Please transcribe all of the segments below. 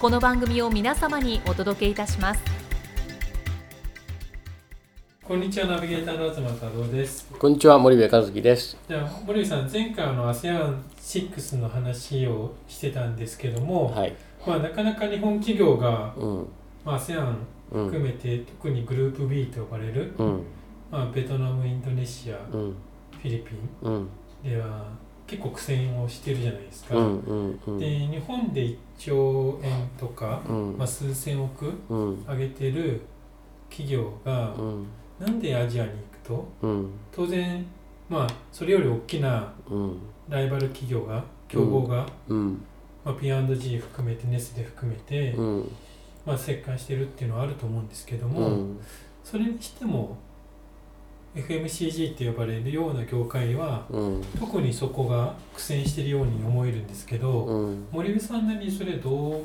この番組を皆様にお届けいたします。こんにちはナビゲーターの東太郎です。こんにちは森部和樹です。じゃあ森部さん前回の ASEAN6 の話をしてたんですけども、はい。まあ、なかなか日本企業が、うん。まあ、ASEAN うん。含めて、特にグループ B と呼ばれる、うん。まあ、ベトナムインドネシアフうん。ィリピンうん。では結構苦戦をしてるじゃないですか、で日本で1兆円とか、うん。まあ、数千億うん。上げてる企業が、うん。なんでアジアに行くと？うん。当然まあそれより大きなうん。ライバル企業が競合が、うん。まあ、P&G 含めてネスレ含めて、うん。まあ、折感してるっていうのはあると思うんですけどうも、ん。それにしても FMCG って呼ばれるような業界はうん。特にそこが苦戦してるように思えるんですけど、うん。森部さんなりにそれどう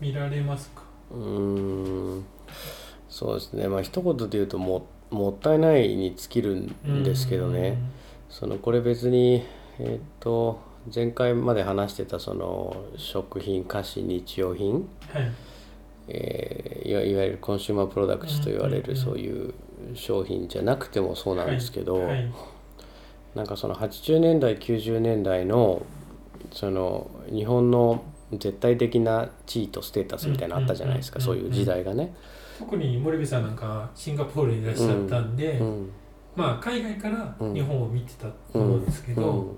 見られますか？うん。そうですね。まあ一言で言うとももったいないに尽きるんですけどね。そのこれ別にえっと前回まで話してたその食品菓子日用品。うんはい。えーいわゆるコンシューマープロダクツと言われるそういう商品じゃなくてもそうなんですけど、はいなんかその80年代90年代のその日本の絶対的な地位とステータスみたいなのあったじゃないですか、うんそういう時代がね。特に森部さんなんかシンガポールにいらっしゃったんで、うんまあ海外からうん。日本を見てたと思うんですけど、うん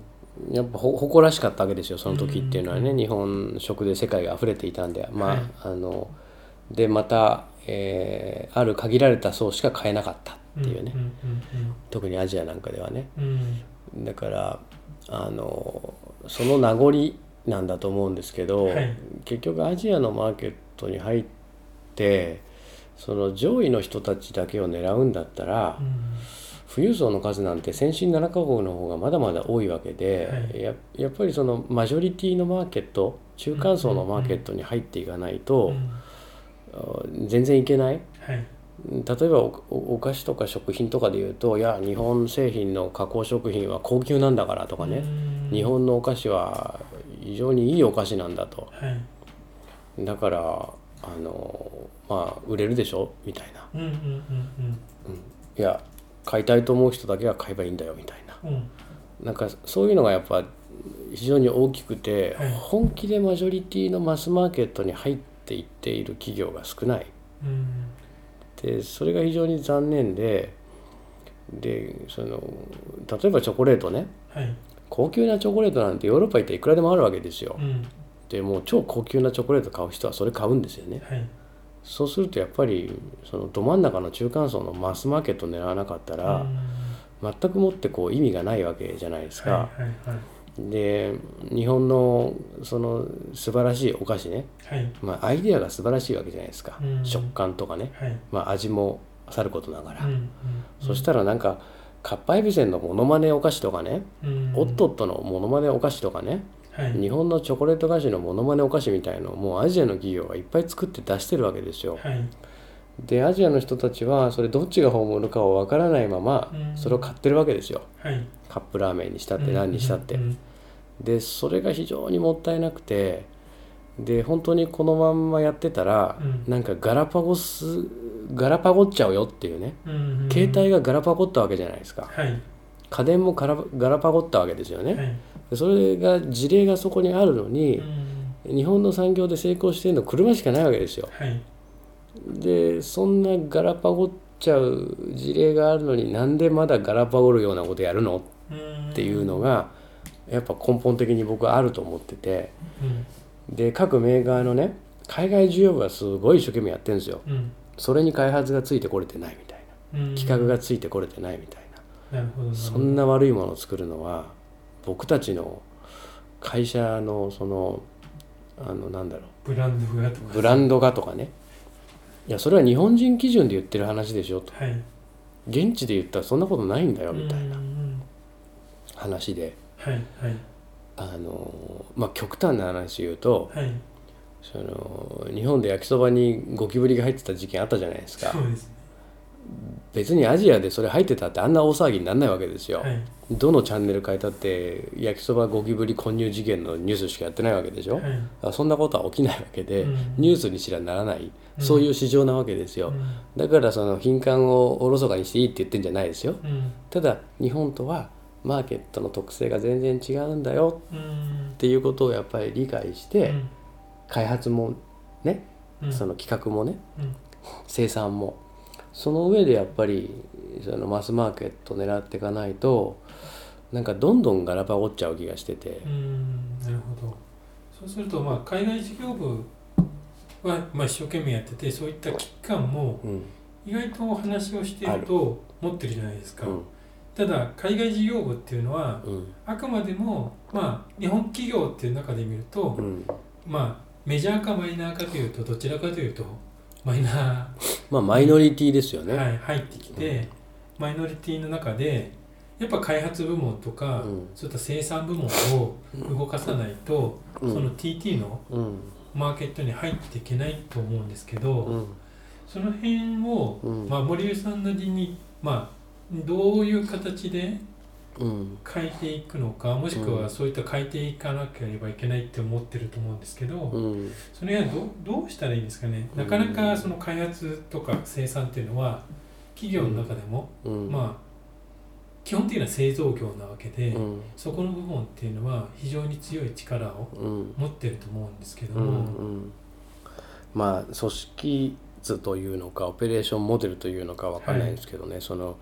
やっぱほ誇らしかったわけですよその時っていうのはね、うん。日本食で世界が溢れていたんでまあ、はい。あのでまた、えーある限られた層しか買えなかったっていうね、うん特にアジアなんかではね。うん。うんだからあのその名残なんだと思うんですけど、はい。結局アジアのマーケットに入ってその上位の人たちだけを狙うんだったら、うん。富裕層の数なんて先進7カ国の方がまだまだ多いわけで、はい。ややっぱりそのマジョリティのマーケット中間層のマーケットに入っていかないと、うん。あ全然いけない。はい。例えばお菓子とか食品とかで言うといや日本製品の加工食品は高級なんだからとかね、うん。日本のお菓子は非常にいいお菓子なんだと。はい。だからあのまあ売れるでしょ？みたいな、うんうんうんいや買いたいと思う人だけが買えばいいんだよみたいな。うん。うんなんかそういうのがやっぱ非常に大きくて、はい。本気でマジョリティのマスマーケットに入っていっている企業が少ない。うん。でそれが非常に残念ででその例えばチョコレートね。はい。高級なチョコレートなんてヨーロッパ行っていくらでもあるわけですよ。う。ん。でもう超高級なチョコレート買う人はそれ買うんですよね。はい。そうするとやっぱりそのど真ん中の中間層のマスマーケットを狙わなかったら、うん。全くもってこう意味がないわけじゃないですか。はいはいはいで日本のその素晴らしいお菓子ね、はい。まあ、アイデアが素晴らしいわけじゃないですか、うん。食感とかね、はい。まあ、味もさることながら、うんうんそしたらなんかかっぱえびせんのモノマネお菓子とかね、うん。オットットのモノマネお菓子とかね、はい。日本のチョコレート菓子のモノマネお菓子みたいのをもうアジアの企業がいっぱい作って出してるわけですよ。はいでアジアの人たちはそれどっちが本物かをわからないままうん。それを買ってるわけですよ。はい。カップラーメンにしたって何にしたって。うん。うん。でそれが非常にもったいなくてで本当にこのまんまやってたら、うん。なんかガラパゴスガラパゴっちゃうよっていうね。うんうん携帯がガラパゴったわけじゃないですか。はい。家電もガラガラパゴったわけですよね、はい。でそれが事例がそこにあるのにう、ん。日本の産業で成功してるの車しかないわけですよ。はいでそんなガラパゴっちゃう事例があるのになんでまだガラパゴるようなことやるの？うんっていうのがやっぱ根本的に僕はあると思ってて。うん。で各メーカーのね海外需要部はすごい一生懸命やってるんですよ。うん。それに開発がついてこれてないみたいうん。な企画がついてこれてないみたいな。そんな悪いものを作るのは僕たちの会社のそのあのなんだろブランドがとか。うブランドがとかねいやそれは日本人基準で言ってる話でしょと。はい。現地で言ったらそんなことないんだよみたいな。話で。はいはい。あのまあ極端な話言うとはい。その日本で焼きそばにゴキブリが入ってた事件あったじゃないですか。そうですね別にアジアでそれ入ってたってあんな大騒ぎにならないわけですよ、はい。どのチャンネル変えたって焼きそばゴキブリ混入事件のニュースしかやってないわけでしょ、はい。あそんなことは起きないわけで、うん。ニュースにしらならない、うん。そういう市場なわけですよ、うん。だからその品管をおろそかにしていいって言ってんじゃないですよ。うん。ただ日本とはマーケットの特性が全然違うんだよ。うん。っていうことをやっぱり理解して、うん。開発もね、うん。その企画もねうん。生産もその上でやっぱりそのマスマーケットを狙っていかないとなんかどんどんガラパゴっちゃう気がしてて。う、んなるほど。そうするとまあ海外事業部はまあ一生懸命やっててそういった危機感もうん。意外とお話をしていると持ってるじゃないですか、うん。ただ海外事業部っていうのはうん。あくまでもまあ日本企業っていう中で見ると、うん、まあメジャーかマイナーかというとどちらかというとマイナまあマイノリティですよー、ね、はい、入ってきて、マイノリティの中でやっぱ開発部門とか、うん。そういった生産部門を動かさないと、うん。その TT のうん。マーケットに入っていけないと思うんですけど、うん。その辺を、うん。まあ、森生さんなりに、まあ、どういう形でうん変えていくのかもしくはうんそういった変えていかなければいけないって思ってると思うんですけど、うん。それはどどうしたらいいんですかね？なかなかその開発とか生産っていうのは企業の中でも、うん。まあ基本的には製造業なわけで、うん。そこの部分っていうのは非常に強い力をうん。持ってると思うんですけどうんも、うん。まあ組織図というのかオペレーションモデルというのかわかんないんですけどね、その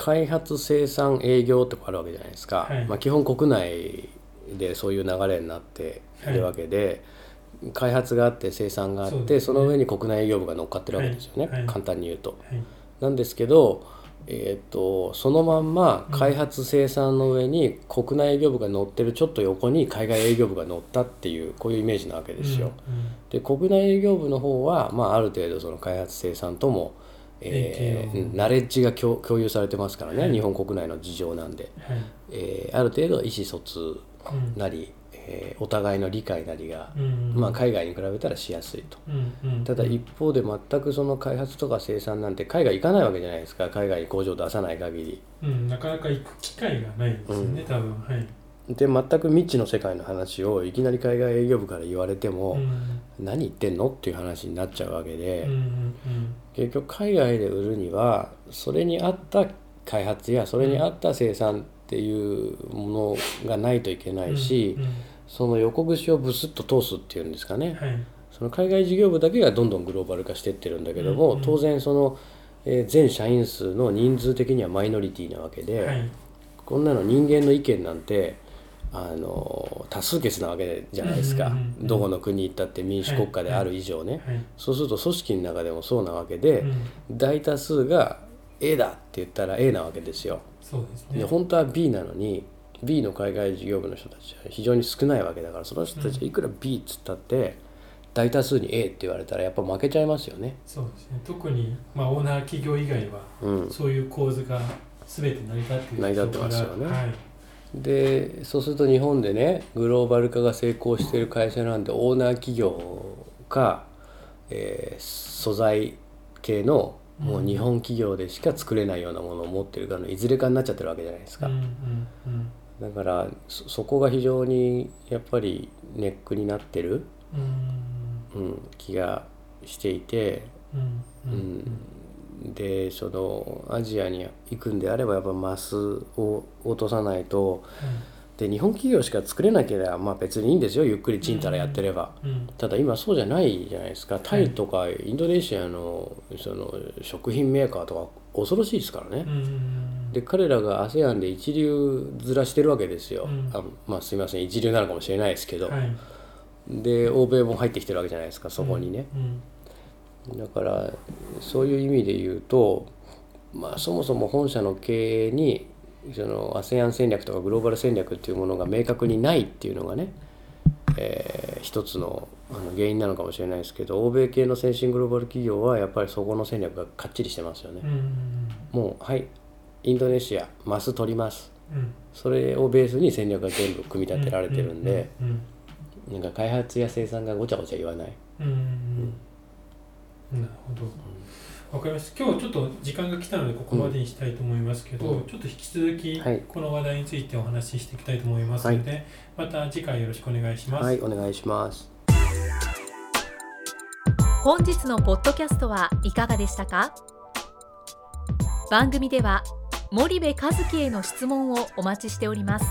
開発生産営業ってあるわけじゃないですか、はい。まあ、基本国内でそういう流れになってい。るわけで、開発があって生産があってそ,、ね。の上に国内営業部が乗っかってるわけですよね、はい。はい。簡単に言うと。はい。なんですけど、えー、とそのまんま開発生産の上に国内営業部が乗ってるちょっと横に海外営業部が乗ったっていうこういうイメージなわけですよ。うん。うん。で国内営業部の方は、まあ、ある程度その開発生産とも、えナレッジが共共有されてますからね、はい。日本国内の事情なんで、はい。えーある程度意思疎通うん。なり、えーお互いの理解なりが、うんまあ、海外に比べたらしやすいと。うんうん。ただ一方で全くその開発とか生産なんて海外行かないわけじゃないですか。海外に工場出さない限り。うん、なかなか行く機会がないんですよね、多分。はい、で全く未知の世界の話をいきなり海外営業部から言われても、うん。何言ってんのっていう話になっちゃうわけで。うんうん結局海外で売るにはそれに合った開発やそれに合った生産っていうものがないといけないし、うんうんその横串をブスッと通すっていうんですかね、はい。その海外事業部だけがどんどんグローバル化してってるんだけども、うんうん。当然その、えー全社員数の人数的にはマイノリティなわけで、はい。こんなの人間の意見なんてあの多数決なわけじゃないですか、どこの国行ったって民主国家である以上ね、はい。そうすると組織の中でもそうなわけで、うん。大多数が A だって言ったら A なわけですよ。そうですね。で本当は B なのに B の海外事業部の人たちは非常に少ないわけだからその人たちはいくら B っつったって大多数に A って言われたらやっぱ負けちゃいますよね。そうですね。特に、まあ、オーナー企業以外はうん、そういう構図が全て成り立っている成り立ってますよね。はいでそうすると日本でねグローバル化が成功している会社なんでオーナー企業か、えー素材系のもう日本企業でしか作れないようなものを持ってるからいずれかになっちゃってるわけじゃないですか。うんうんうん。だからそそこが非常にやっぱりネックになってる、うん。うん、気がしていて、うんううん。んでそのアジアに行くんであればやっぱマスを落とさないとで日本企業しか作れなければまあ別にいいんですよ。ゆっくりちんたらやってれば、うん。ただ今そうじゃないじゃないですか。タイとかインドネシアのその食品メーカーとか恐ろしいですからね、うんで彼らが ASEAN で一流面してるわけですよ、うん。あまあすいません。一流なのかもしれないですけど、はい。で欧米も入ってきてるわけじゃないですか。そこにね、うんだからそういう意味で言うと、まあ、そもそも本社の経営にその ASEAN 戦略とかグローバル戦略っていうものが明確にないっていうのがね、えー一つのあの原因なのかもしれないですけど欧米系の先進グローバル企業はやっぱりそこの戦略がかっちりしてますよね。う。んもうはいインドネシアマス取ります。うん。それをベースに戦略が全部組み立てられてるんで、うんなんか開発や生産がごちゃごちゃ言わない。うんなるほど。わかりました。今日ちょっと時間が来たのでここまでにしたいと思いますけど、うん。ちょっと引き続きはい。この話題についてお話ししていきたいと思いますので、また次回よろしくお願いします、はい、お願いします。本日のポッドキャストはいかがでしたか？番組では森部和樹への質問をお待ちしております。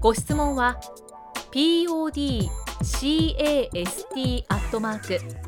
ご質問は podcast アットマーク